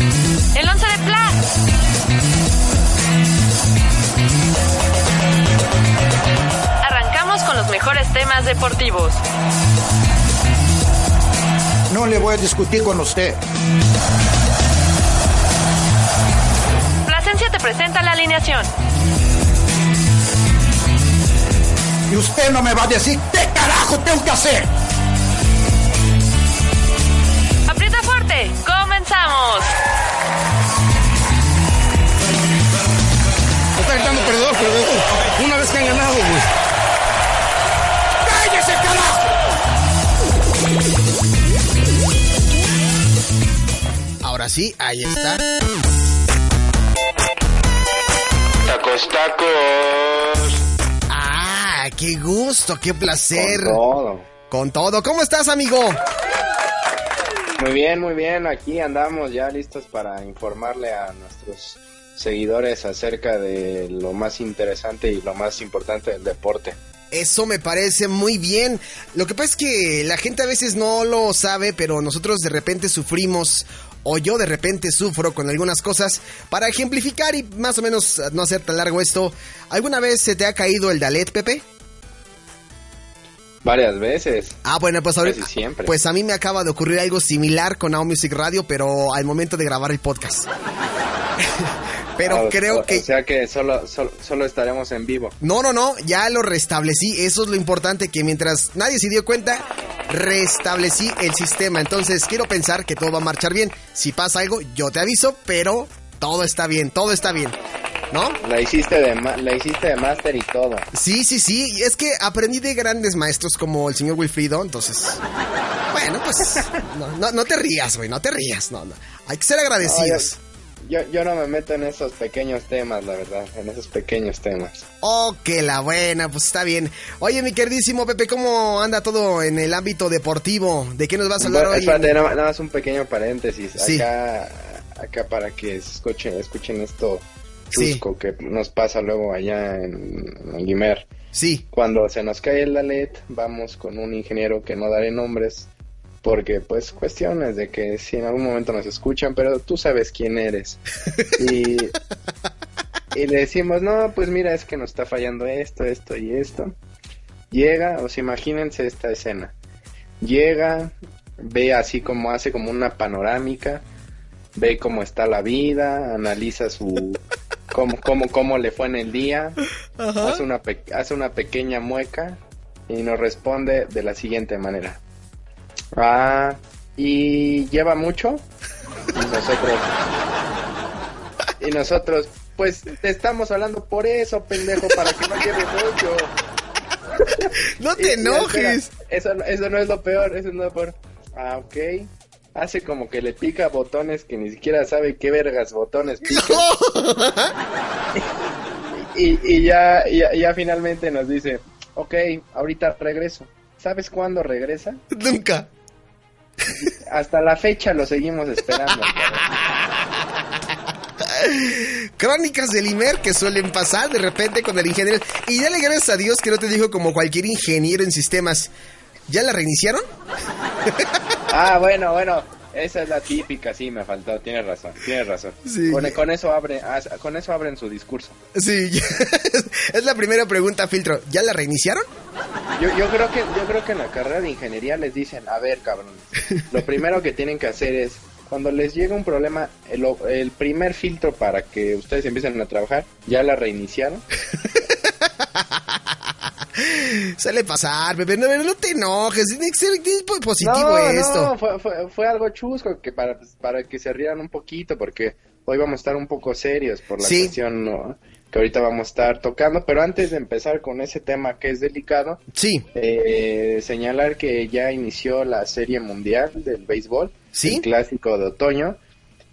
El 11 de Plan. Arrancamos con los mejores temas deportivos. No le voy a discutir con usted. Plasencia te presenta la alineación. Y usted no me va a decir qué carajo tengo que hacer. Comenzamos. Está gritando perdedor, perdedor. Una vez que han ganado, güey. ¡Cállese, carajo! Ahora sí, ahí está. Tacos, tacos. Ah, qué gusto, qué placer. Con todo. Con todo. ¿Cómo estás, amigo? Muy bien, muy bien. Aquí andamos ya listos para informarle a nuestros seguidores acerca de lo más interesante y lo más importante del deporte. Eso me parece muy bien. Lo que pasa es que la gente a veces no lo sabe, pero nosotros de repente sufrimos, o yo de repente sufro con algunas cosas. Para ejemplificar y más o menos no hacer tan largo esto, ¿alguna vez se te ha caído el Dalet, Pepe? Varias veces. Ah, bueno, pues ahorita. Casi siempre. Pues a mí me acaba de ocurrir algo similar con Now Music Radio, pero al momento de grabar el podcast. pero Ah, creo o- que. O sea que solo, solo, solo estaremos en vivo. No, no, no, ya lo restablecí. Eso es lo importante, que mientras nadie se dio cuenta, restablecí el sistema. Entonces, quiero pensar que todo va a marchar bien. Si pasa algo, yo te aviso, pero todo está bien, todo está bien. ¿No? La hiciste de, ma- la hiciste de máster y todo. Sí, sí, sí. y Es que aprendí de grandes maestros como el señor Wilfrido, entonces... Bueno, pues... No, no, no te rías, güey, no te rías. No, no. Hay que ser agradecidos. Yo, yo no me meto en esos pequeños temas, la verdad. En esos pequeños temas. Oh, que la buena, pues está bien. Oye, mi queridísimo Pepe, ¿cómo anda todo en el ámbito deportivo? ¿De qué nos vas a hablar Bueno, hoy? espérate, nada, nada más un pequeño paréntesis. Sí. Acá, acá para que escuchen, escuchen esto Sí. chusco que nos pasa luego allá en, en Guimer. Sí, Cuando se nos cae el LED, vamos con un ingeniero que no daré nombres. Porque, pues, cuestiones de que si en algún momento nos escuchan, pero tú sabes quién eres. Y, y le decimos, no, pues mira, es que nos está fallando esto, esto y esto. Llega, o sea, imagínense esta escena. Llega, ve así como hace como una panorámica, ve cómo está la vida, analiza su cómo, cómo, cómo le fue en el día, hace una, pe- hace una pequeña mueca y nos responde de la siguiente manera. Ah, ¿y lleva mucho? Y nosotros, y nosotros, pues te estamos hablando por eso, pendejo, para que no lleve mucho. no te y enojes. espera, eso, eso no es lo peor, eso no es lo peor. Ah, ok. Hace como que le pica botones que ni siquiera sabe qué vergas botones pica. y, y ya, ya, ya finalmente nos dice, ok, ahorita regreso. ¿Sabes cuándo regresa? Nunca. Hasta la fecha lo seguimos esperando. Crónicas del Imer que suelen pasar de repente con el ingeniero. Y dale gracias a Dios que no te dijo como cualquier ingeniero en sistemas. ¿Ya la reiniciaron? ah, bueno, bueno. Esa es la típica, sí, me faltó. Tienes razón, tienes razón. Sí. Con, con eso abre, con eso abren su discurso. Sí, es la primera pregunta, filtro. ¿Ya la reiniciaron? Yo, yo creo que yo creo que en la carrera de ingeniería les dicen, a ver, cabrones, lo primero que tienen que hacer es cuando les llega un problema, el, el primer filtro para que ustedes empiecen a trabajar, ya la reiniciaron. Suele pasar, bebé. No, no te enojes. Tiene que ser tiene que ser positivo no, esto. no, fue, fue, fue algo chusco que para, para que se rieran un poquito, porque hoy vamos a estar un poco serios por la Sí. cuestión ¿no? que ahorita vamos a estar tocando, pero antes de empezar con ese tema que es delicado, Sí, eh, señalar que ya inició la serie mundial del béisbol, Sí. el clásico de otoño.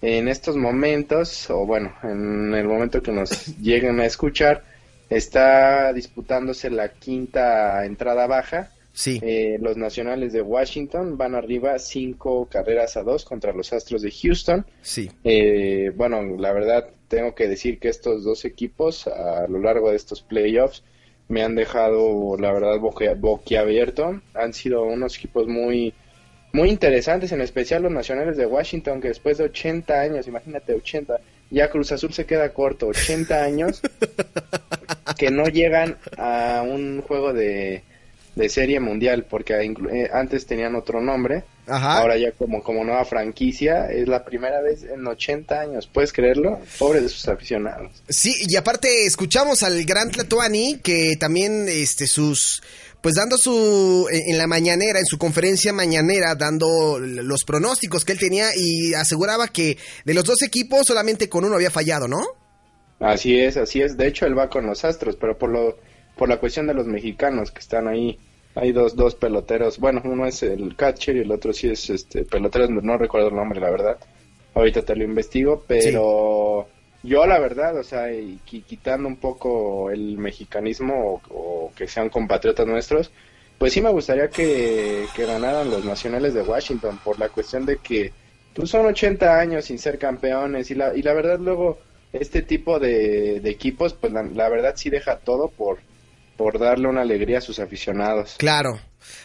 En estos momentos, o bueno, en el momento que nos lleguen a escuchar, está disputándose la quinta entrada baja. sí. Eh, los nacionales de Washington van arriba cinco carreras a dos contra los Astros de Houston. Sí. Eh, bueno, la verdad tengo que decir que estos dos equipos a lo largo de estos playoffs me han dejado, la verdad, boquiabierto. Han sido unos equipos muy, muy interesantes, en especial los nacionales de Washington, que después de 80 años, imagínate 80, ya Cruz Azul se queda corto, 80 años, que no llegan a un juego de, de serie mundial, porque eh, antes tenían otro nombre. Ajá. Ahora ya como, como nueva franquicia, es la primera vez en 80 años, ¿puedes creerlo? Pobre de sus aficionados. Sí, y aparte escuchamos al gran Tlatuani que también este sus pues dando su en la mañanera, en su conferencia mañanera dando los pronósticos que él tenía y aseguraba que de los dos equipos solamente con uno había fallado, ¿no? Así es, así es. De hecho, él va con los Astros, pero por lo por la cuestión de los mexicanos que están ahí, hay dos dos peloteros. Bueno, uno es el catcher y el otro sí es este pelotero, no recuerdo el nombre, la verdad. Ahorita te lo investigo, pero yo la verdad, o sea, y qui- quitando un poco el mexicanismo o, o que sean compatriotas nuestros, pues sí me gustaría que, que ganaran los nacionales de Washington por la cuestión de que pues son 80 años sin ser campeones y la, y la verdad luego este tipo de, de equipos pues la, la verdad sí deja todo por, por darle una alegría a sus aficionados. Claro.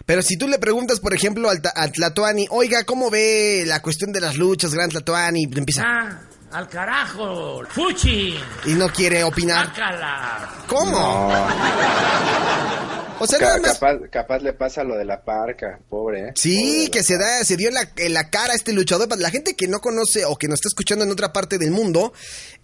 Pero si tú le preguntas, por ejemplo, al, al Tlatuani, oiga, ¿cómo ve la cuestión de las luchas, gran Tlatuani? Empieza Ah, al carajo, fuchi, y no quiere opinar. bácala. ¿Cómo? No, O sea, nada más capaz, capaz le pasa lo de la parca, pobre. ¿eh? Sí, Pobre que se da, se dio en la, en la cara a este luchador. La gente que no conoce o que nos está escuchando en otra parte del mundo,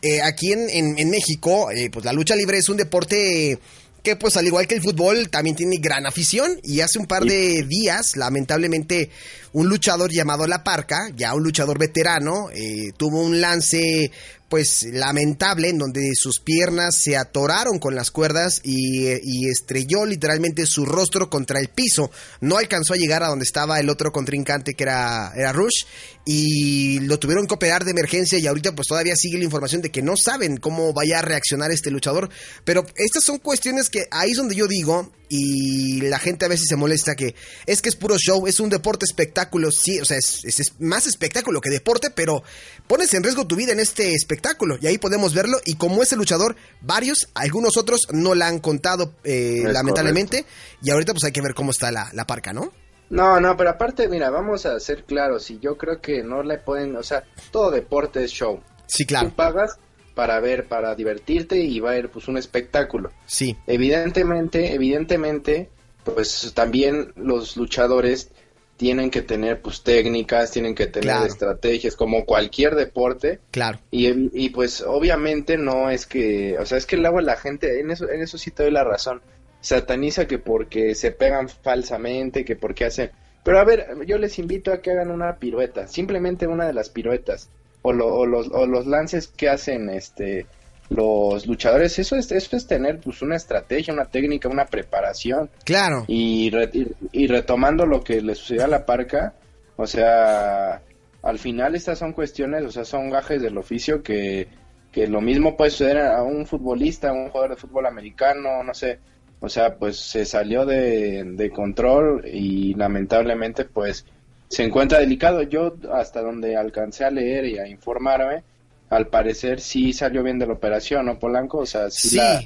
eh, aquí en, en- en México, eh, pues la lucha libre es un deporte que, pues al igual que el fútbol, también tiene gran afición. Y hace un par de días, lamentablemente, un luchador llamado La Parca, ya un luchador veterano, eh, tuvo un lance pues lamentable en donde sus piernas se atoraron con las cuerdas y, estrelló literalmente su rostro contra el piso. No alcanzó a llegar a donde estaba el otro contrincante que era, era Rush y lo tuvieron que operar de emergencia y ahorita pues todavía sigue la información de que no saben cómo vaya a reaccionar este luchador. Pero estas son cuestiones que ahí es donde yo digo y la gente a veces se molesta que es que es puro show, es un deporte espectáculo, sí, o sea, es, es- es más espectáculo que deporte, pero pones en riesgo tu vida en este espectáculo y ahí podemos verlo y como ese luchador, varios, algunos otros no la han contado eh, lamentablemente y ahorita pues hay que ver cómo está la, la parca, ¿no? No, no, pero aparte, mira, vamos a ser claros, y yo creo que no le pueden, o sea, todo deporte es show. Sí, Tú claro, pagas para ver, para divertirte y va a ir pues un espectáculo. sí, Evidentemente, evidentemente, pues también los luchadores tienen que tener pues técnicas, tienen que tener Claro. estrategias, como cualquier deporte. claro. Y, y pues obviamente no es que, o sea, es que luego la gente, en eso, en eso sí te doy la razón, sataniza que porque se pegan falsamente, que porque hacen... Pero a ver, yo les invito a que hagan una pirueta, simplemente una de las piruetas, o, lo- o los, o los lances que hacen este los luchadores, eso es, eso es tener pues una estrategia, una técnica, una preparación. Claro. Y, re- y, y retomando lo que le sucedió a la parca, o sea, al final estas son cuestiones, o sea, son gajes del oficio que, que lo mismo puede suceder a un futbolista, a un jugador de fútbol americano, no sé, o sea, pues se salió de, de control y lamentablemente pues se encuentra delicado. Yo hasta donde alcancé a leer y a informarme, al parecer sí salió bien de la operación, ¿no, Polanco? O sea, sí, Sí. la-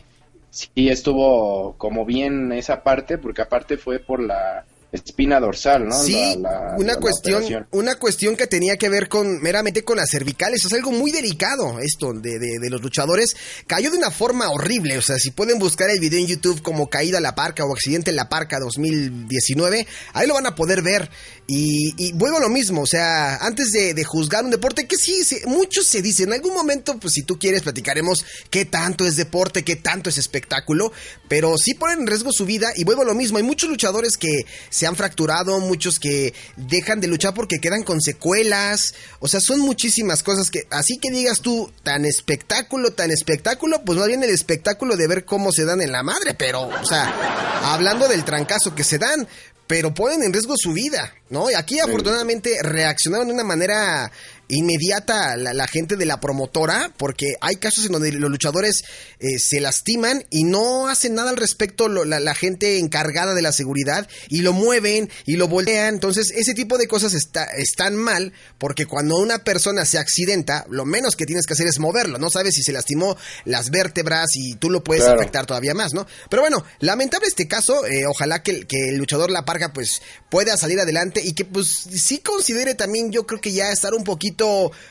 sí estuvo como bien esa parte, porque aparte fue por la espina dorsal, ¿no? Sí, La- la- una la cuestión, una cuestión que tenía que ver con meramente con las cervicales, es algo muy delicado esto de, de- de los luchadores. Cayó de una forma horrible, o sea, si pueden buscar el video en YouTube como caída a la parca o accidente en la parca 2019, ahí lo van a poder ver. Y, y vuelvo a lo mismo, o sea, antes de, de juzgar un deporte, que sí, se- muchos se dicen, en algún momento, pues si tú quieres, platicaremos qué tanto es deporte, qué tanto es espectáculo, pero sí ponen en riesgo su vida y vuelvo a lo mismo, hay muchos luchadores que se han fracturado, muchos que dejan de luchar porque quedan con secuelas. O sea, son muchísimas cosas que, así que digas tú, tan espectáculo, tan espectáculo, pues no viene el espectáculo de ver cómo se dan en la madre, pero, o sea, hablando del trancazo que se dan, pero ponen en riesgo su vida, ¿no? Y aquí afortunadamente reaccionaron de una manera inmediata la, la, gente de la promotora, porque hay casos en donde los luchadores eh, se lastiman y no hacen nada al respecto lo, la, la, gente encargada de la seguridad y lo mueven y lo voltean. Entonces, ese tipo de cosas está, están mal, porque cuando una persona se accidenta, lo menos que tienes que hacer es moverlo. No sabes si se lastimó las vértebras y tú lo puedes claro. afectar todavía más, ¿no? Pero bueno, lamentable este caso. Eh, ojalá que, que, el luchador La Parca pues pueda salir adelante y que pues sí considere también, yo creo que ya estar un poquito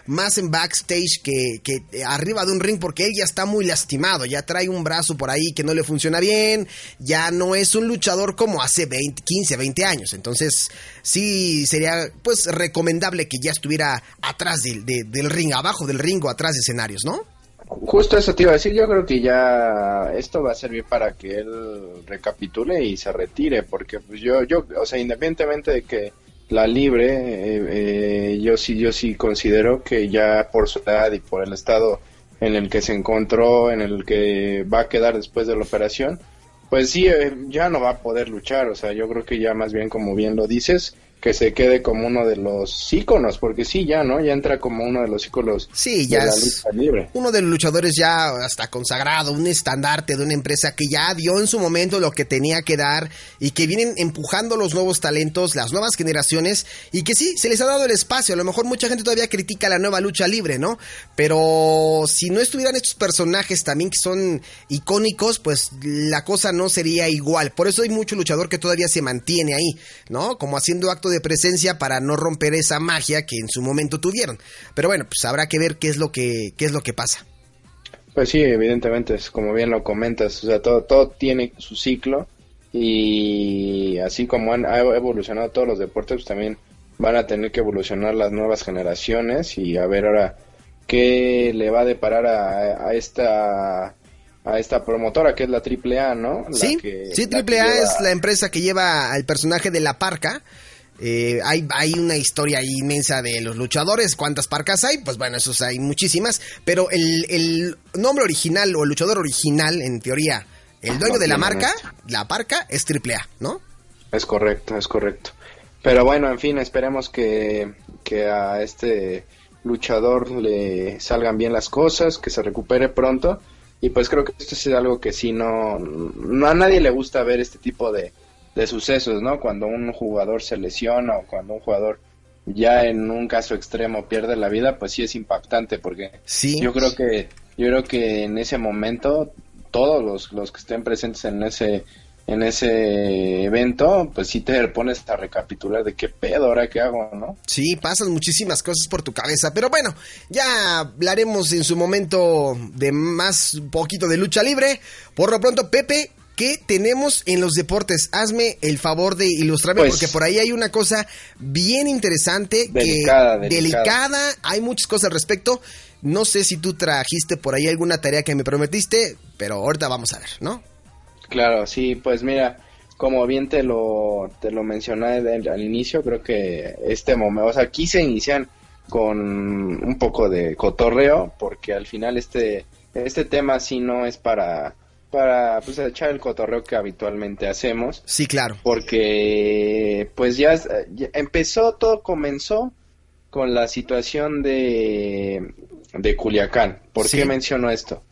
más en backstage que, arriba de un ring porque él ya está muy lastimado, ya trae un brazo por ahí que no le funciona bien, ya no es un luchador como hace 20, 15, 20 años, entonces sí sería pues recomendable que ya estuviera atrás de, de, del ring, abajo del ring o atrás de escenarios, ¿no? Justo eso te iba a decir, yo creo que ya esto va a servir para que él recapitule y se retire, porque pues yo, yo, o sea, independientemente de que la libre, eh, eh, yo sí, yo sí considero que ya por su edad y por el estado en el que se encontró, en el que va a quedar después de la operación, pues sí, eh, ya no va a poder luchar, o sea, yo creo que ya más bien como bien lo dices, que se quede como uno de los íconos, porque sí, ya, ¿no? Ya entra como uno de los íconos sí, ya de la lucha libre. Uno de los luchadores ya hasta consagrado, un estandarte de una empresa que ya dio en su momento lo que tenía que dar y que vienen empujando los nuevos talentos, las nuevas generaciones y que sí, se les ha dado el espacio. A lo mejor mucha gente todavía critica la nueva lucha libre, ¿no? Pero si no estuvieran estos personajes también que son icónicos, pues la cosa no sería igual. Por eso hay mucho luchador que todavía se mantiene ahí, ¿no? Como haciendo acto de presencia para no romper esa magia que en su momento tuvieron. Pero bueno, pues habrá que ver qué es lo que, qué es lo que pasa. Pues sí, evidentemente, es como bien lo comentas, o sea, todo, todo tiene su ciclo y así como han ha evolucionado todos los deportes, pues también van a tener que evolucionar las nuevas generaciones y a ver ahora qué le va a deparar a, a esta a esta promotora que es la AAA, ¿no? La sí, que, sí, AAA lleva... es la empresa que lleva al personaje de la parca. Eh, hay, hay una historia inmensa de los luchadores. ¿Cuántas parcas hay? Pues bueno, esos hay muchísimas. Pero el, el nombre original o el luchador original, en teoría, el dueño no de la marca, la parca, es AAA, ¿no? Es correcto, es correcto. Pero bueno, en fin, esperemos que, que a este luchador le salgan bien las cosas, que se recupere pronto. Y pues creo que esto es algo que sí no, no a nadie le gusta ver este tipo de, de sucesos, ¿no? Cuando un jugador se lesiona o cuando un jugador ya en un caso extremo pierde la vida, pues sí es impactante porque sí. yo creo que yo creo que en ese momento todos los, los que estén presentes en ese en ese evento, pues sí te pones a recapitular de qué pedo ahora qué hago, ¿no? Sí, pasan muchísimas cosas por tu cabeza, pero bueno, ya hablaremos en su momento de más poquito de lucha libre. Por lo pronto, Pepe, ¿Qué tenemos en los deportes? Hazme el favor de ilustrarme pues, porque por ahí hay una cosa bien interesante, delicada, que delicada. delicada, hay muchas cosas al respecto. No sé si tú trajiste por ahí alguna tarea que me prometiste, pero ahorita vamos a ver, ¿no? Claro, sí, pues mira, como bien te lo, te lo mencioné al, al inicio, creo que este momento, o sea, aquí se inician con un poco de cotorreo, porque al final este, este tema sí no es para para pues echar el cotorreo que habitualmente hacemos. Sí, claro. Porque pues ya, ya empezó, todo comenzó con la situación de, de Culiacán. ¿Por sí. qué menciono esto?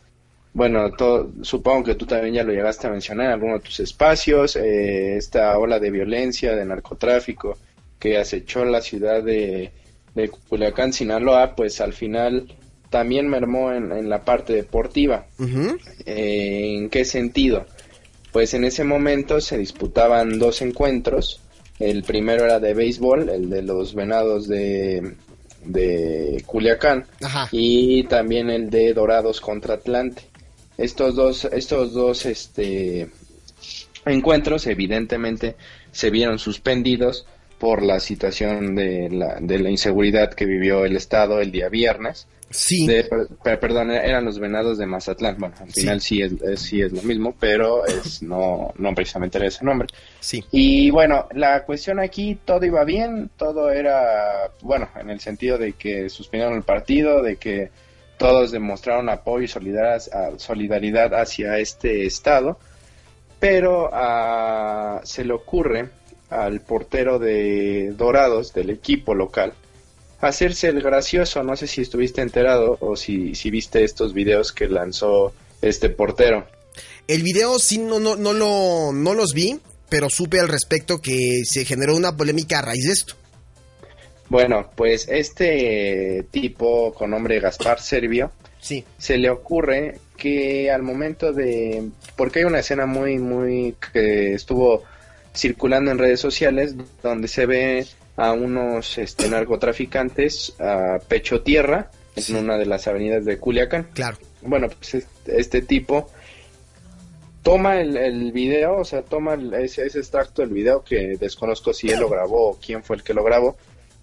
Bueno, todo, supongo que tú también ya lo llegaste a mencionar en alguno de tus espacios, eh, esta ola de violencia, de narcotráfico que acechó la ciudad de, de Culiacán, Sinaloa, pues al final también mermó en, en la parte deportiva. Uh -huh. eh, ¿En qué sentido? Pues en ese momento se disputaban dos encuentros. El primero era de béisbol, el de los venados de, de Culiacán, Ajá. y también el de Dorados contra Atlante. Estos dos, estos dos este, encuentros evidentemente se vieron suspendidos por la situación de la, de la inseguridad que vivió el Estado el día viernes. Sí. De- per- per- perdón, eran los venados de Mazatlán. Bueno, al final sí, es, es- sí es lo mismo, pero es no, no precisamente era ese nombre. Sí. Y bueno, la cuestión aquí, todo iba bien, todo era, bueno, en el sentido de que suspendieron el partido, de que todos demostraron apoyo y solidaridad, solidaridad hacia este estado, pero ah, se le ocurre al portero de Dorados, del equipo local, hacerse el gracioso, no sé si estuviste enterado o si, si viste estos videos que lanzó este portero. El video sí no, no, no, lo, no los vi, pero supe al respecto que se generó una polémica a raíz de esto. Bueno, pues este tipo con nombre Gaspar Servio Sí. se le ocurre que al momento de porque hay una escena muy muy que estuvo circulando en redes sociales donde se ve a unos este narcotraficantes a pecho tierra en una de las avenidas de Culiacán. Claro. Bueno, pues este, este tipo toma el, el video, o sea, toma el- ese, ese extracto del video que desconozco si él lo grabó o quién fue el que lo grabó,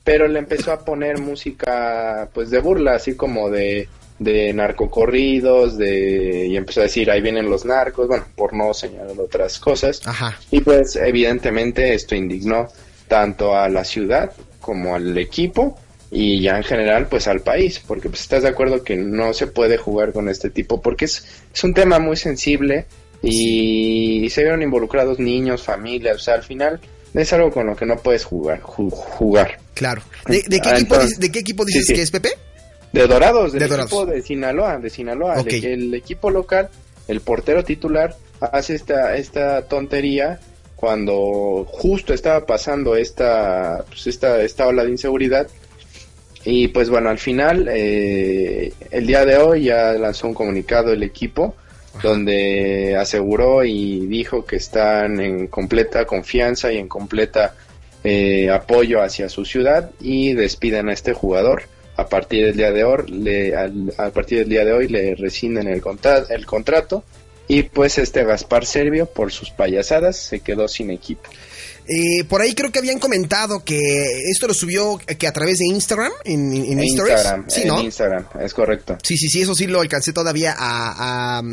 pero le empezó a poner música pues de burla, así como de, de narcocorridos, de y empezó a decir ahí vienen los narcos, bueno, por no señalar otras cosas. Ajá. Y pues evidentemente esto indignó tanto a la ciudad como al equipo y ya en general pues al país, porque pues estás de acuerdo que no se puede jugar con este tipo porque es, es un tema muy sensible y se vieron involucrados niños, familias, o sea, al final es algo con lo que no puedes jugar, ju- jugar. Claro. ¿De, de qué, Ah, equipo, entonces- de qué equipo dices sí, sí. que es Pepe? De Dorados, del De equipo Dorados. de Sinaloa, de Sinaloa. Ok. El, el equipo local, el portero titular, hace esta, esta tontería cuando justo estaba pasando esta, pues esta, esta ola de inseguridad. Y pues bueno, al final, eh, el día de hoy ya lanzó un comunicado el equipo donde aseguró y dijo que están en completa confianza y en completa eh, apoyo hacia su ciudad y despiden a este jugador. A partir del día de hoy, le, al- a partir del día de hoy le rescinden el, contra- el contrato y pues este Gaspar Servio por sus payasadas se quedó sin equipo. Eh, por ahí creo que habían comentado que esto lo subió eh, que a través de Instagram, en. Instagram, Sí, en ¿no? Instagram, es correcto. Sí, sí, sí, eso sí lo alcancé todavía a, a,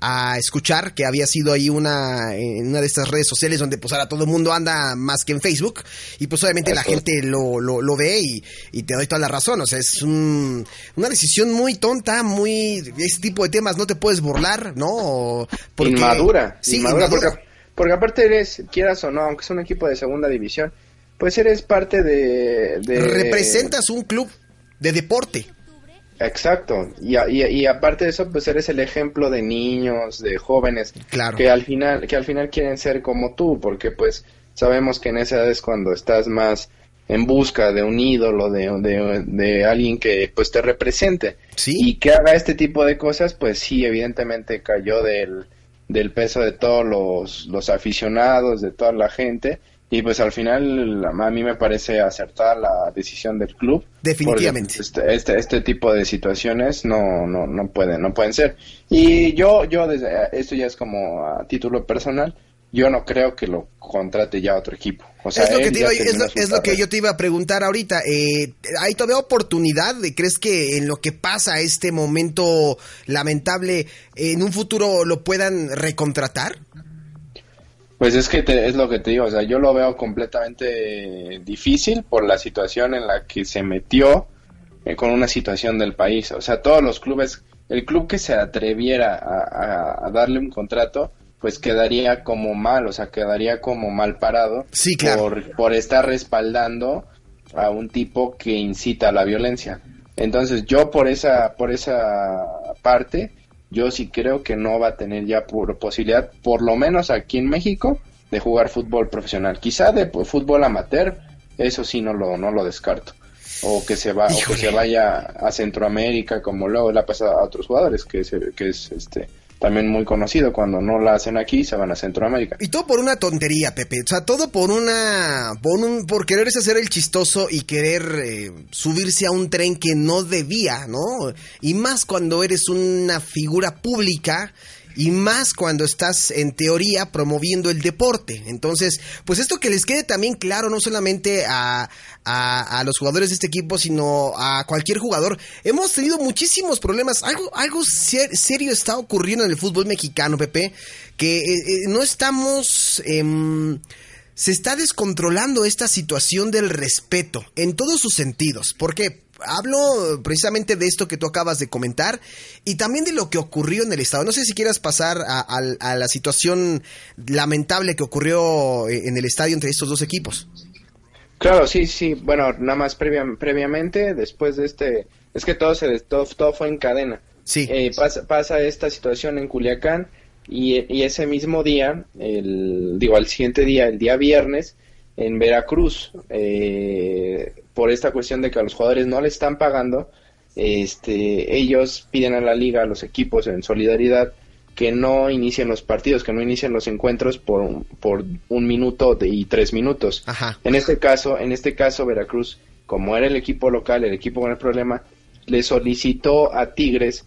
a escuchar, que había sido ahí una, en una de estas redes sociales donde pues ahora todo el mundo anda más que en Facebook y pues obviamente la gente lo, lo, lo ve y, y te doy toda la razón, o sea, es un- una decisión muy tonta, muy... Ese tipo de temas no te puedes burlar, ¿no? Porque- inmadura, Sí, inmadura, inmadura. Porque, porque aparte eres, quieras o no, aunque es un equipo de segunda división, pues eres parte de... de- Representas un club de deporte. Exacto, y, y, y aparte de eso, pues eres el ejemplo de niños, de jóvenes, Claro. que al final, que al final quieren ser como tú, porque pues sabemos que en esa edad es cuando estás más en busca de un ídolo, de, de, de alguien que pues te represente. Sí. Y que haga este tipo de cosas, pues sí, evidentemente cayó del, del peso de todos los, los aficionados, de toda la gente. Y pues al final a mí me parece acertada la decisión del club. Definitivamente. Pues, Este, este, este tipo de situaciones no, no, no pueden, no pueden ser. Y yo, yo desde, esto ya es como a título personal, yo no creo que lo contrate ya otro equipo. O sea, es lo, que él te ya iba- es, terminó lo, su es lo que carrera. yo te iba a preguntar ahorita. Eh, ¿Hay todavía oportunidad? de- ¿Crees que en lo que pasa este momento lamentable, en un futuro lo puedan recontratar? Pues es que te- es lo que te digo, o sea, yo lo veo completamente difícil por la situación en la que se metió eh, con una situación del país. O sea, todos los clubes, el club que se atreviera a, a- a darle un contrato, pues quedaría como mal, o sea, quedaría como mal parado Sí, claro. por, por estar respaldando a un tipo que incita a la violencia. Entonces, yo por esa, por esa parte, yo sí creo que no va a tener ya por posibilidad, por lo menos aquí en México, de jugar fútbol profesional. Quizá de pues, fútbol amateur, eso sí no lo, no lo descarto. O que se va, o que se vaya a Centroamérica, como luego le ha pasado a otros jugadores, que es, que es este también muy conocido. Cuando no la hacen aquí, se van a Centroamérica. Y todo por una tontería, Pepe. O sea, todo por una. por, un, por quererse hacer el chistoso y querer eh, subirse a un tren que no debía, ¿no? Y más cuando eres una figura pública y más cuando estás en teoría promoviendo el deporte. Entonces, pues esto que les quede también claro, no solamente a, a, los jugadores de este equipo, sino a cualquier jugador. Hemos tenido muchísimos problemas. Algo, algo serio está ocurriendo en el fútbol mexicano, Pepe, que eh, eh, no estamos... Em, se está descontrolando esta situación del respeto en todos sus sentidos. ¿Por qué? Hablo precisamente de esto que tú acabas de comentar y también de lo que ocurrió en el estado. No sé si quieras pasar a, la situación lamentable que ocurrió eh, en el estadio entre estos dos equipos. Claro, sí, sí. Bueno, nada más previamente, después de este, es que todo se todo, todo fue en cadena. Sí. Eh, pasa, pasa esta situación en Culiacán y, y, ese mismo día, el, digo, al siguiente día, el día viernes, en Veracruz, eh, por esta cuestión de que a los jugadores no le están pagando, este, ellos piden a la liga, a los equipos en solidaridad, que no inicien los partidos, que no inicien los encuentros por, por un minuto y tres minutos. En este caso, en este caso, Veracruz, como era el equipo local, el equipo con el problema, le solicitó a Tigres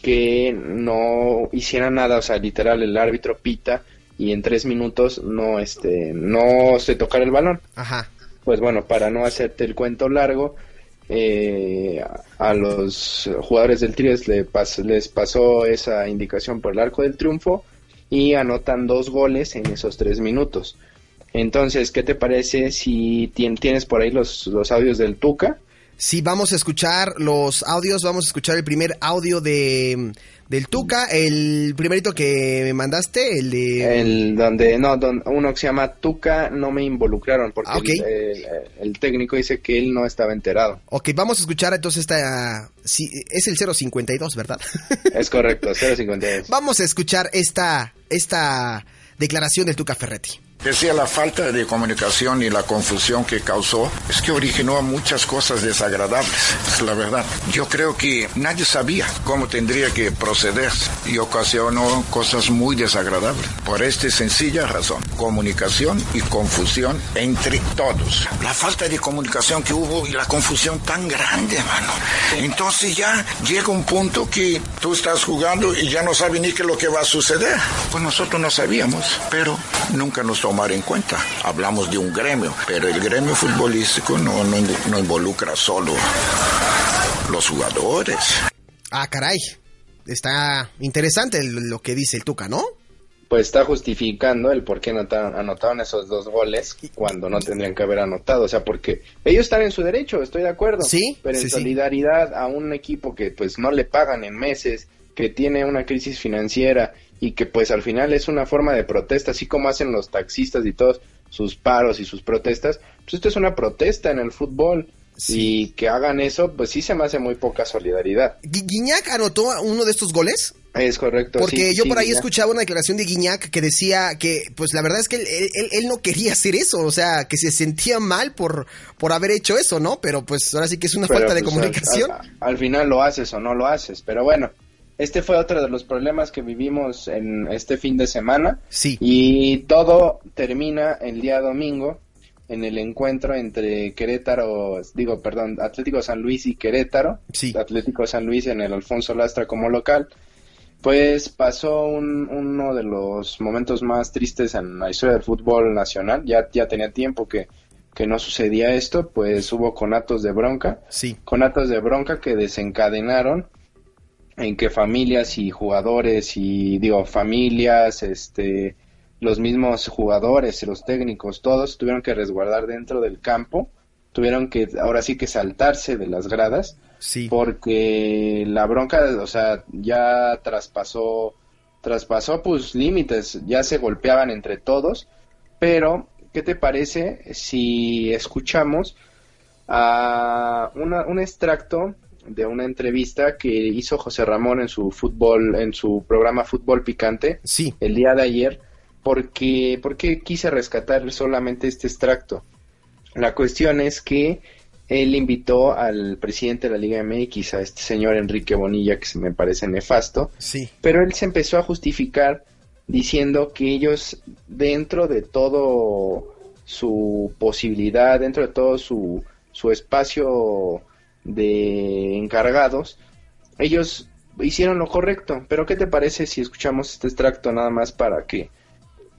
que no hiciera nada, o sea, literal, el árbitro pita y en tres minutos no, este, no se tocara el balón. Ajá pues bueno, para no hacerte el cuento largo, eh, a los jugadores del Tigres les pasó esa indicación por el arco del triunfo y anotan dos goles en esos tres minutos. Entonces, ¿qué te parece si tienes por ahí los, los audios del Tuca? Sí, vamos a escuchar los audios, vamos a escuchar el primer audio de del Tuca, el primerito que me mandaste, el de... El donde, no, uno que se llama Tuca, no me involucraron, porque ah, el, técnico dice que él no estaba enterado. Ok, vamos a escuchar entonces esta... Sí, es el 052, ¿verdad? Es correcto, 052. vamos a escuchar esta, esta declaración del Tuca Ferretti. Decía la falta de comunicación y la confusión que causó es que originó muchas cosas desagradables, es la verdad. Yo creo que nadie sabía cómo tendría que proceder y ocasionó cosas muy desagradables. Por esta sencilla razón, comunicación y confusión entre todos. La falta de comunicación que hubo y la confusión tan grande, hermano. Entonces ya llega un punto que tú estás jugando y ya no sabes ni qué es lo que va a suceder. Pues nosotros no sabíamos, pero nunca nos tomar en cuenta. Hablamos de un gremio, pero el gremio futbolístico no, no, involucra solo los jugadores. Ah, caray. Está interesante lo que dice el Tuca, ¿no? Pues está justificando el por qué anotaron, anotaron esos dos goles cuando no tendrían que haber anotado. O sea, porque ellos están en su derecho, estoy de acuerdo. Sí. Pero en solidaridad a un equipo que pues no le pagan en meses, que tiene una crisis financiera y que pues al final es una forma de protesta, así como hacen los taxistas y todos sus paros y sus protestas, pues esto es una protesta en el fútbol. Y que hagan eso, pues sí se me hace muy poca solidaridad. ¿Guiñac anotó uno de estos goles? Es correcto. Porque yo por ahí escuchaba una declaración de Guiñac que decía que, pues la verdad es que él, no quería hacer eso, o sea, que se sentía mal por, por haber hecho eso, ¿no? Pero pues ahora sí que es una falta de pues, comunicación. al, final lo haces o no lo haces, pero bueno, este fue otro de los problemas que vivimos en este fin de semana. Sí. Y todo termina el día domingo en el encuentro entre Querétaro, digo, perdón, Atlético San Luis y Querétaro. Sí. Atlético San Luis en el Alfonso Lastra como local. Pues pasó uno de los momentos más tristes en la historia del fútbol nacional. Ya, ya tenía tiempo que, que no sucedía esto, pues hubo conatos de bronca. Sí. Conatos de bronca que desencadenaron en que familias y jugadores y digo familias, este, los mismos jugadores, y los técnicos, todos tuvieron que resguardar dentro del campo, tuvieron que ahora sí que saltarse de las gradas, sí. porque la bronca, o sea, ya traspasó, traspasó pues límites, ya se golpeaban entre todos, pero ¿qué te parece si escuchamos a una, un extracto de una entrevista que hizo José Ramón en su fútbol, en su programa Fútbol Picante, sí. el día de ayer, porque, porque quise rescatar solamente este extracto. La cuestión es que él invitó al presidente de la Liga MX, a este señor Enrique Bonilla, que se me parece nefasto, sí. pero él se empezó a justificar diciendo que ellos, dentro de todo su posibilidad, dentro de todo su, su espacio de encargados, ellos hicieron lo correcto. Pero ¿qué te parece si escuchamos este extracto nada más para que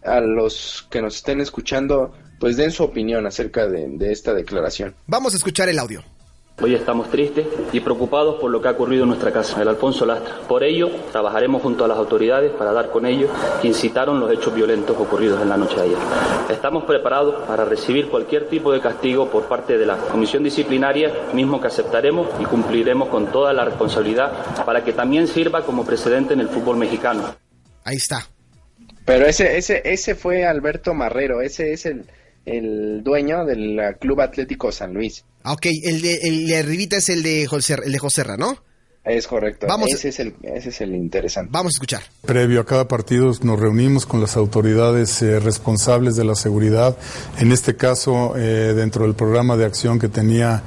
a los que nos estén escuchando pues den su opinión acerca de, de esta declaración? Vamos a escuchar el audio. Hoy estamos tristes y preocupados por lo que ha ocurrido en nuestra casa, el Alfonso Lastra. Por ello, trabajaremos junto a las autoridades para dar con ellos que incitaron los hechos violentos ocurridos en la noche de ayer. Estamos preparados para recibir cualquier tipo de castigo por parte de la comisión disciplinaria, mismo que aceptaremos y cumpliremos con toda la responsabilidad para que también sirva como precedente en el fútbol mexicano. Ahí está. Pero ese, ese, ese fue Alberto Marrero, ese es el, el dueño del Club Atlético San Luis. Ah, ok, el de, el de arribita es el de José, el de Joserra, ¿no? Es correcto. Vamos- ese, es el, ese es el interesante. Vamos a escuchar. Previo a cada partido nos reunimos con las autoridades eh, responsables de la seguridad. En este caso, eh, dentro del programa de acción que tenía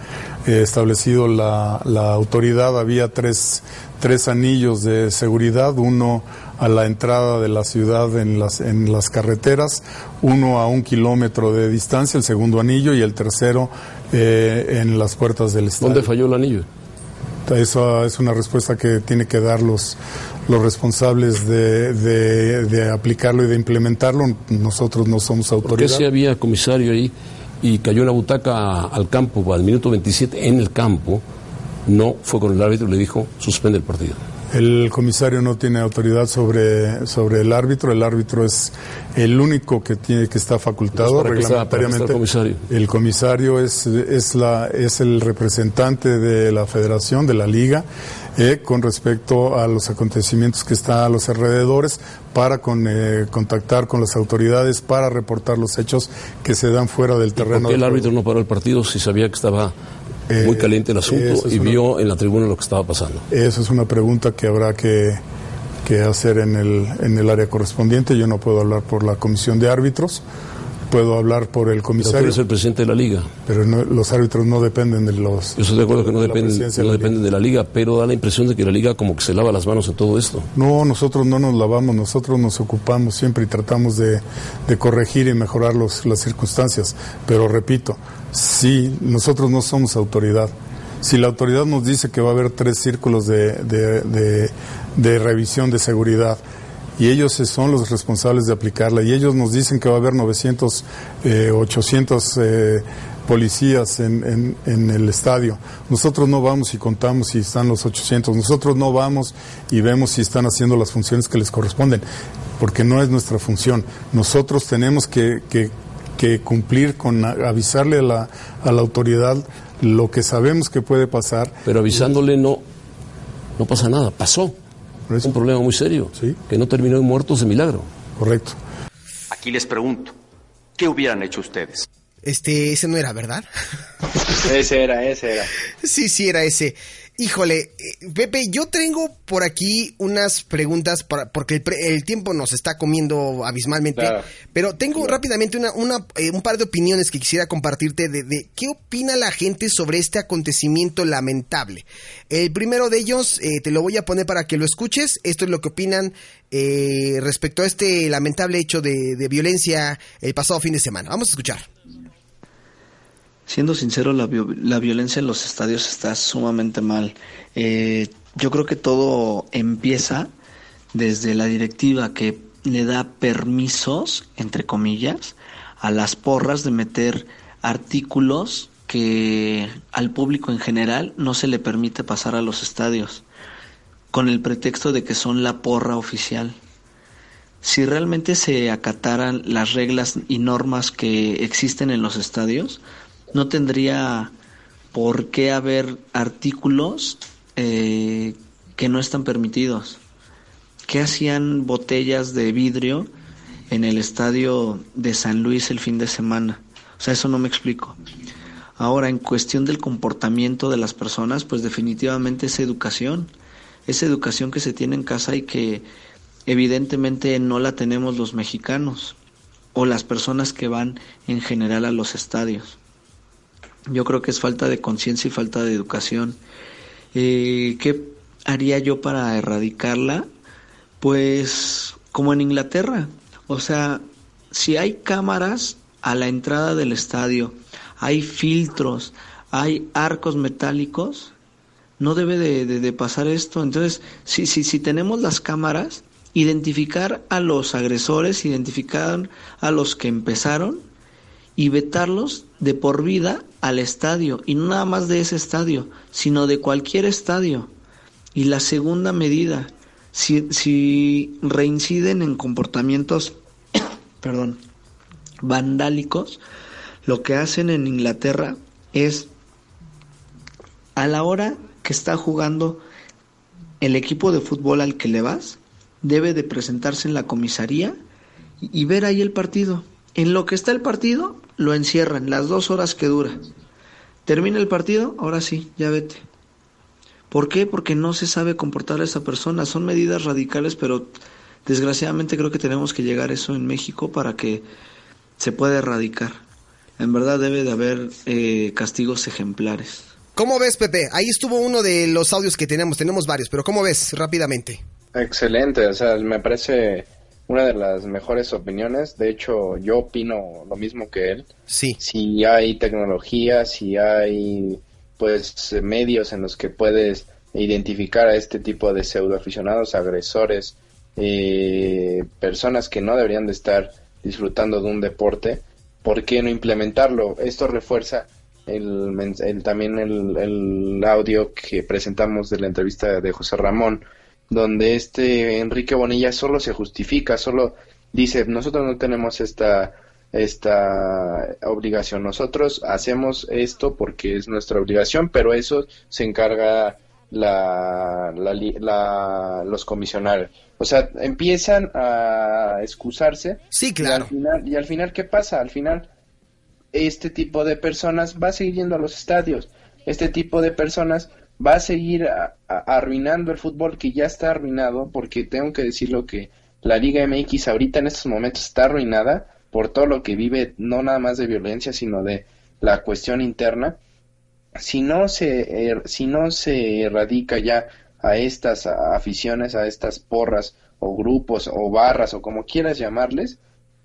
eh, establecido la, la autoridad, había tres, tres anillos de seguridad, uno a la entrada de la ciudad en las, en las carreteras, uno a un kilómetro de distancia, el segundo anillo, y el tercero eh, en las puertas del estadio. ¿Dónde falló el anillo? Esa es una respuesta que tiene que dar los, los responsables de, de- de aplicarlo y de implementarlo. Nosotros no somos ¿Por qué autoridad. si había comisario ahí y cayó una butaca al campo al minuto 27 en el campo? No fue con el árbitro y le dijo suspende el partido. El comisario no tiene autoridad sobre, sobre el árbitro. El árbitro es el único que tiene que está facultado Entonces, ¿para qué está- para qué está el reglamentariamente. El comisario es, es, la, es el representante de la federación, de la liga, eh, con respecto a los acontecimientos que están a los alrededores para con, eh, contactar con las autoridades para reportar los hechos que se dan fuera del ¿Por terreno. qué el árbitro no paró el partido si sabía que estaba muy caliente el asunto y una- vio en la tribuna lo que estaba pasando? Eso es una pregunta que habrá que, que hacer en el, en el área correspondiente. Yo no puedo hablar por la comisión de árbitros, puedo hablar por el Pero tú comisario, eres el presidente de la liga. pero no- los árbitros no dependen de los... Yo estoy de acuerdo que no de dependen, de no liga. dependen de la liga, pero da la impresión de que la liga como que se lava las manos en todo esto. No, nosotros no nos lavamos, nosotros nos ocupamos siempre y tratamos de, de corregir y mejorar los, las circunstancias. Pero repito, sí, nosotros no somos autoridad. Si la autoridad nos dice que va a haber tres círculos de, de- de- de revisión de seguridad y ellos son los responsables de aplicarla y ellos nos dicen que va a haber 900, eh, 800 eh, policías en, en- en el estadio. Nosotros no vamos y contamos si están los 800. Nosotros no vamos y vemos si están haciendo las funciones que les corresponden, porque no es nuestra función. Nosotros tenemos que, que- cumplir con avisarle a la, a la autoridad lo que sabemos que puede pasar. Pero avisándole no, no pasa nada, pasó. Es un problema muy serio, que no terminó en muertos de milagro. Correcto. Aquí les pregunto, ¿qué hubieran hecho ustedes? Este, ese no era, ¿verdad? Ese era, ese era. Sí, sí, era ese. Híjole, eh, Pepe, yo tengo por aquí unas preguntas para, porque el, el tiempo nos está comiendo abismalmente. Claro. Pero tengo rápidamente una, una, eh, un par de opiniones que quisiera compartirte de, de qué opina la gente sobre este acontecimiento lamentable. El primero de ellos, eh, te lo voy a poner para que lo escuches. Esto es lo que opinan eh, respecto a este lamentable hecho de, de violencia el pasado fin de semana. Vamos a escuchar. Siendo sincero, la, la violencia en los estadios está sumamente mal. Eh, yo creo que todo empieza desde la directiva que le da permisos, entre comillas, a las porras de meter artículos que al público en general no se le permite pasar a los estadios, con el pretexto de que son la porra oficial. Si realmente se acataran las reglas y normas que existen en los estadios, no tendría por qué haber artículos eh, que no están permitidos. ¿Qué hacían botellas de vidrio en el estadio de San Luis el fin de semana? O sea, eso no me explico. Ahora, en cuestión del comportamiento de las personas, pues definitivamente es educación. Es educación que se tiene en casa y que evidentemente no la tenemos los mexicanos o las personas que van en general a los estadios. Yo creo que es falta de conciencia y falta de educación. Eh, ¿Qué haría yo para erradicarla? Pues como en Inglaterra. O sea, si hay cámaras a la entrada del estadio, hay filtros, hay arcos metálicos, no debe de, de- de pasar esto. Entonces, si, si, si tenemos las cámaras, identificar a los agresores, identificar a los que empezaron y vetarlos de por vida al estadio. Y no nada más de ese estadio, sino de cualquier estadio. Y la segunda medida, si, si reinciden en comportamientos, perdón, vandálicos, lo que hacen en Inglaterra es a la hora que está jugando el equipo de fútbol al que le vas, debe de presentarse en la comisaría y, y ver ahí el partido. En lo que está el partido, lo encierran las dos horas que dura. Termina el partido, ahora sí, ya vete. ¿Por qué? Porque no se sabe comportar a esa persona. Son medidas radicales, pero desgraciadamente creo que tenemos que llegar a eso en México para que se pueda erradicar. En verdad debe de haber eh, castigos ejemplares. ¿Cómo ves, Pepe? Ahí estuvo uno de los audios que tenemos, tenemos varios, pero ¿cómo ves rápidamente? Excelente, o sea, me parece una de las mejores opiniones. De hecho, yo opino lo mismo que él. Sí. Si hay tecnología, si hay pues medios en los que puedes identificar a este tipo de pseudoaficionados, agresores, eh, personas que no deberían de estar disfrutando de un deporte, ¿por qué no implementarlo? Esto refuerza el, el- también el, el audio que presentamos de la entrevista de José Ramón, donde este Enrique Bonilla solo se justifica, solo dice, nosotros no tenemos esta esta obligación. Nosotros hacemos esto porque es nuestra obligación, pero eso se encarga la, la la- los comisionarios. O sea, empiezan a excusarse. Sí, Y al final, y al final ¿qué pasa? Al final, este tipo de personas va a seguir yendo a los estadios. Este tipo de personas va a seguir arruinando el fútbol que ya está arruinado, porque tengo que decirlo que la Liga MX ahorita en estos momentos está arruinada por todo lo que vive, no nada más de violencia, sino de la cuestión interna. Si no se, er- si no se erradica ya a estas aficiones, a estas porras o grupos o barras o como quieras llamarles,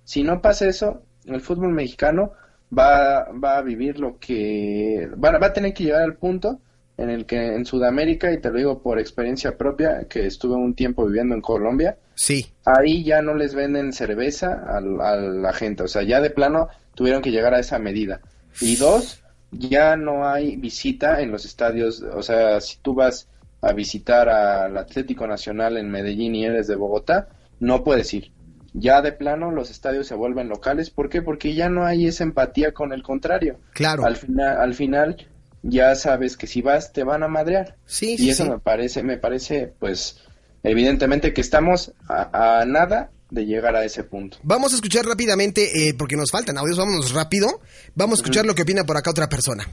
si no pasa eso, el fútbol mexicano va, va a vivir lo que va, va a tener que llegar al punto en el que en Sudamérica, y te lo digo por experiencia propia, que estuve un tiempo viviendo en Colombia, Sí. ahí ya no les venden cerveza al- a, la gente, o sea, ya de plano tuvieron que llegar a esa medida. Y dos, ya no hay visita en los estadios, o sea, si tú vas a visitar al Atlético Nacional en Medellín y eres de Bogotá, no puedes ir. Ya de plano los estadios se vuelven locales, ¿por qué? Porque ya no hay esa empatía con el contrario. Claro. Al final, al final ya sabes que si vas te van a madrear. Sí, y sí, eso sí. me parece, me parece, pues, evidentemente que estamos a, a nada de llegar a ese punto. Vamos a escuchar rápidamente, eh, porque nos faltan audios, vámonos rápido. Vamos a escuchar lo que opina por acá otra persona.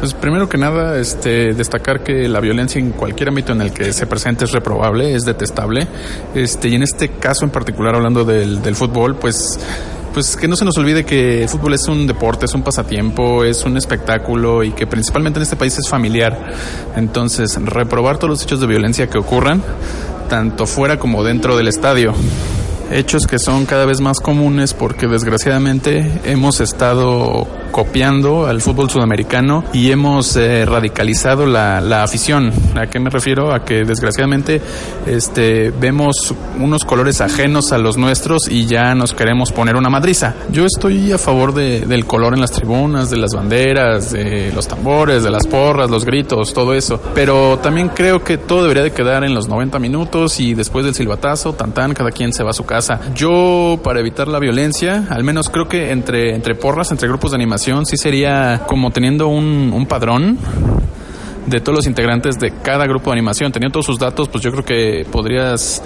Pues primero que nada, este, destacar que la violencia en cualquier ámbito en el que se presente es reprobable, es detestable. Este, y en este caso en particular, hablando del, del fútbol, pues, pues que no se nos olvide que el fútbol es un deporte, es un pasatiempo, es un espectáculo y que principalmente en este país es familiar. Entonces, reprobar todos los hechos de violencia que ocurran, tanto fuera como dentro del estadio. Hechos que son cada vez más comunes porque desgraciadamente hemos estado copiando al fútbol sudamericano y hemos eh, radicalizado la, la afición. ¿A qué me refiero? A que desgraciadamente este, vemos unos colores ajenos a los nuestros y ya nos queremos poner una madriza. Yo estoy a favor de- del color en las tribunas, de las banderas, de los tambores, de las porras, los gritos, todo eso. Pero también creo que todo debería de quedar en los 90 minutos y después del silbatazo, tan tan, cada quien se va a su casa. Yo, para evitar la violencia, al menos creo que entre, entre porras, entre grupos de animación, sí sería como teniendo un, un padrón de todos los integrantes de cada grupo de animación. Teniendo todos sus datos, pues yo creo que podrías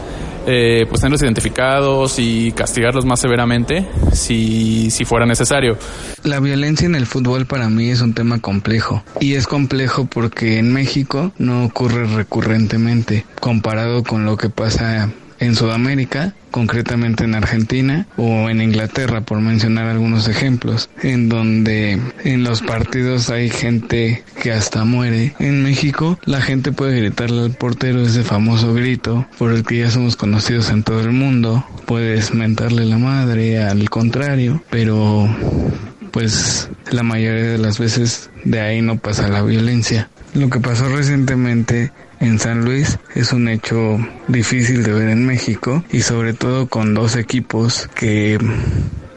eh, pues tenerlos identificados y castigarlos más severamente si, si fuera necesario. La violencia en el fútbol para mí es un tema complejo. Y es complejo porque en México no ocurre recurrentemente comparado con lo que pasa en Sudamérica, concretamente en Argentina o en Inglaterra, por mencionar algunos ejemplos, en donde en los partidos hay gente que hasta muere. En México la gente puede gritarle al portero ese famoso grito por el que ya somos conocidos en todo el mundo. Puedes mentarle la madre al contrario, pero pues la mayoría de las veces de ahí no pasa la violencia. Lo que pasó recientemente en San Luis es un hecho difícil de ver en México y sobre todo con dos equipos que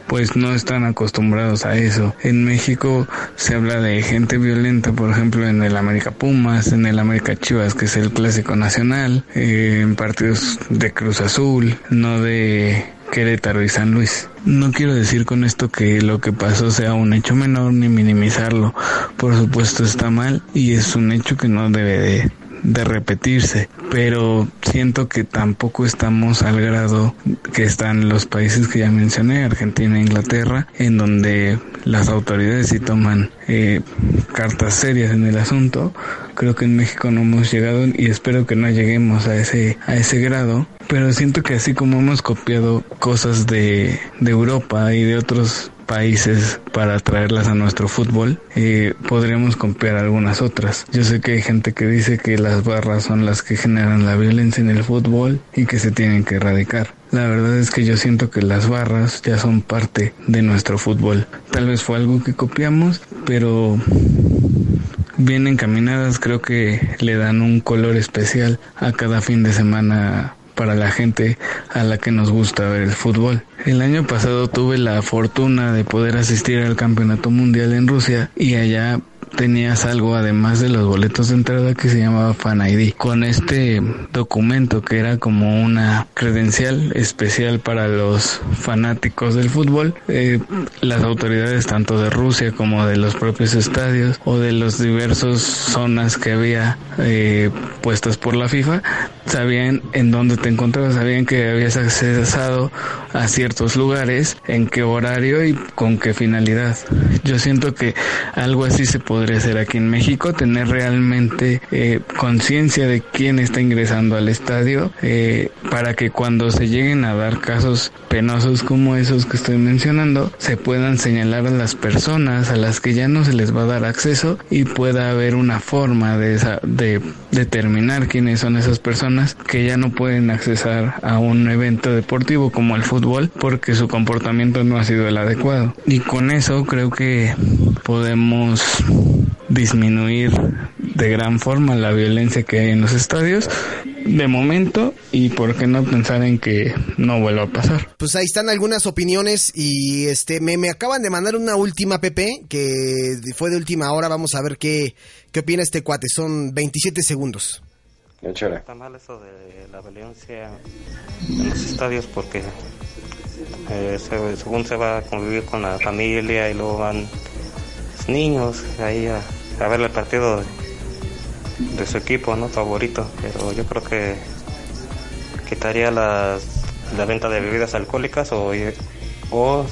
pues no están acostumbrados a eso. En México se habla de gente violenta, por ejemplo, en el América Pumas, en el América Chivas, que es el clásico nacional, eh, en partidos de Cruz Azul, no de Querétaro y San Luis. No quiero decir con esto que lo que pasó sea un hecho menor ni minimizarlo. Por supuesto está mal y es un hecho que no debe de, de repetirse, pero siento que tampoco estamos al grado que están los países que ya mencioné, Argentina e Inglaterra, en donde las autoridades sí toman eh, cartas serias en el asunto. Creo que en México no hemos llegado y espero que no lleguemos a ese, a ese grado. Pero siento que así como hemos copiado cosas de, de Europa y de otros países para traerlas a nuestro fútbol, eh, podríamos copiar algunas otras. Yo sé que hay gente que dice que las barras son las que generan la violencia en el fútbol y que se tienen que erradicar. La verdad es que yo siento que las barras ya son parte de nuestro fútbol. Tal vez fue algo que copiamos, pero bien encaminadas creo que le dan un color especial a cada fin de semana para la gente a la que nos gusta ver el fútbol. El año pasado tuve la fortuna de poder asistir al Campeonato Mundial en Rusia y allá tenías algo además de los boletos de entrada que se llamaba Fan ID. Con este documento que era como una credencial especial para los fanáticos del fútbol, eh, las autoridades tanto de Rusia como de los propios estadios o de las diversas zonas que había eh, puestas por la FIFA sabían en dónde te encontrabas, sabían que habías accesado a ciertos lugares, en qué horario y con qué finalidad. Yo siento que algo así se podría hacer aquí en México, tener realmente eh, conciencia de quién está ingresando al estadio eh, para que cuando se lleguen a dar casos penosos como esos que estoy mencionando, se puedan señalar a las personas a las que ya no se les va a dar acceso y pueda haber una forma de, de determinar quiénes son esas personas que ya no pueden accesar a un evento deportivo como el fútbol porque su comportamiento no ha sido el adecuado. Y con eso creo que podemos disminuir de gran forma la violencia que hay en los estadios de momento y por qué no pensar en que no vuelva a pasar. Pues ahí están algunas opiniones y este me, me acaban de mandar una última PP que fue de última hora, vamos a ver qué, qué opina este cuate, son 27 segundos. Está mal eso de la violencia en los estadios porque eh, según se va a convivir con la familia y luego van niños ahí a, ver el partido de, su equipo no favorito pero yo creo que quitaría las, la venta de bebidas alcohólicas o, o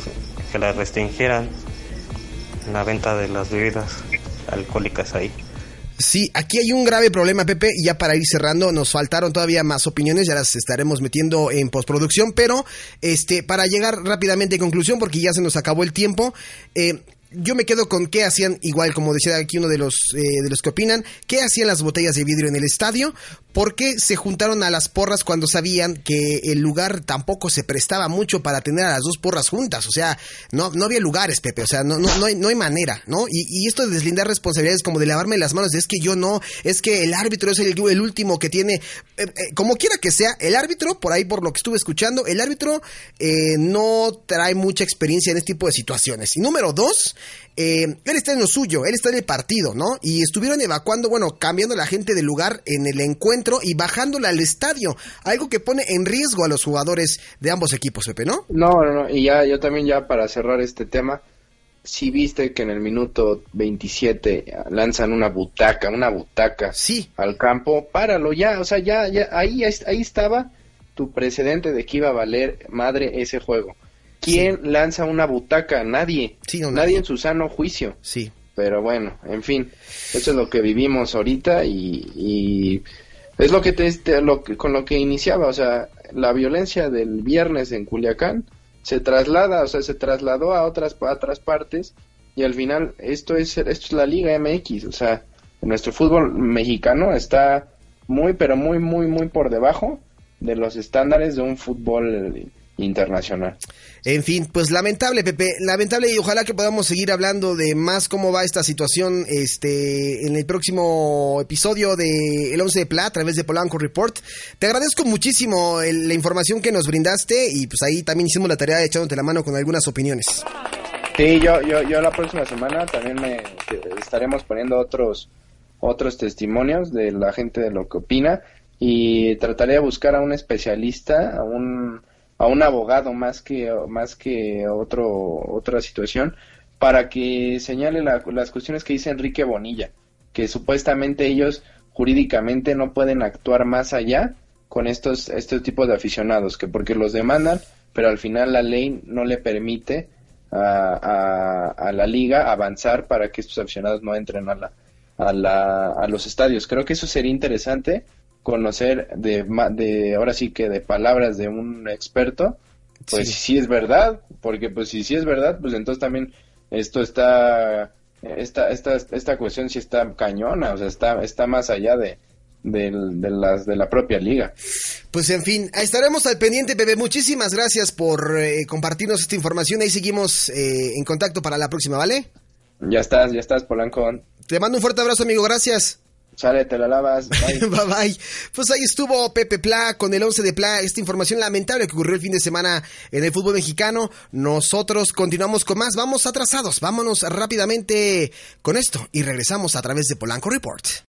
que la restringieran la venta de las bebidas alcohólicas ahí. Sí, aquí hay un grave problema, Pepe, y ya para ir cerrando, nos faltaron todavía más opiniones, ya las estaremos metiendo en postproducción, pero este, para llegar rápidamente a conclusión, porque ya se nos acabó el tiempo, eh, yo me quedo con qué hacían, igual como decía aquí uno de los, eh, de los que opinan, qué hacían las botellas de vidrio en el estadio, por qué se juntaron a las porras cuando sabían que el lugar tampoco se prestaba mucho para tener a las dos porras juntas, o sea, no, no había lugares, Pepe, o sea, no, no, no, hay, manera, ¿no? Y, esto de deslindar responsabilidades como de lavarme las manos, es que yo no, es que el árbitro es el, el último que tiene, eh, eh, como quiera que sea, el árbitro, por ahí por lo que estuve escuchando, el árbitro no trae mucha experiencia en este tipo de situaciones. Y número dos, eh, él está en lo suyo, él está en el partido, ¿no? Y estuvieron evacuando, bueno, cambiando la gente de lugar en el encuentro y bajándola al estadio, algo que pone en riesgo a los jugadores de ambos equipos, Pepe, ¿no? No, no, no, y ya, yo también ya para cerrar este tema, si viste que en el minuto 27 lanzan una butaca, una butaca sí. al campo, páralo ya, o sea, ya, ya, ahí, ahí estaba tu precedente de que iba a valer madre ese juego. ¿Quién lanza una butaca? Nadie. nadie. en su sano juicio. Sí. Pero bueno, en fin, eso es lo que vivimos ahorita y, es lo que te, lo con lo que iniciaba, o sea, la violencia del viernes en Culiacán se traslada, o sea, se trasladó a otras a otras partes y al final esto es esto es la Liga MX, o sea, nuestro fútbol mexicano está muy pero muy muy muy por debajo de los estándares de un fútbol internacional. En fin, pues lamentable, Pepe, lamentable y ojalá que podamos seguir hablando de más cómo va esta situación este en el próximo episodio de El 11 de Pla a través de Polanco Report. Te agradezco muchísimo el- la información que nos brindaste y pues ahí también hicimos la tarea de echándote la mano con algunas opiniones. Sí, yo, yo, yo la próxima semana también me estaremos poniendo otros otros testimonios de la gente de lo que opina y trataré de buscar a un especialista, a un a un abogado más que más que otro otra situación para que señale la- las cuestiones que dice Enrique Bonilla, que supuestamente ellos jurídicamente no pueden actuar más allá con estos estos tipos de aficionados, que porque los demandan, pero al final la ley no le permite a, a- a la liga avanzar para que estos aficionados no entren a la, a la a los estadios. Creo que eso sería interesante conocer de de ahora sí que de palabras de un experto, pues Sí. si es verdad, porque pues si sí es verdad, pues entonces también esto está esta esta esta cuestión sí está cañona, o sea, está está más allá de del- de las de la propia liga. Pues en fin, estaremos al pendiente, Pepe. Muchísimas gracias por eh, compartirnos esta información. Ahí seguimos eh, en contacto para la próxima, ¿vale? Ya estás, ya estás Polanco. Te mando un fuerte abrazo, amigo. Gracias. Sale, te la lavas. Bye. bye bye. Pues ahí estuvo Pepe Pla con el 11 de Pla. Esta información lamentable que ocurrió el fin de semana en el fútbol mexicano. Nosotros continuamos con más. Vamos atrasados. Vámonos rápidamente con esto y regresamos a través de Polanco Report.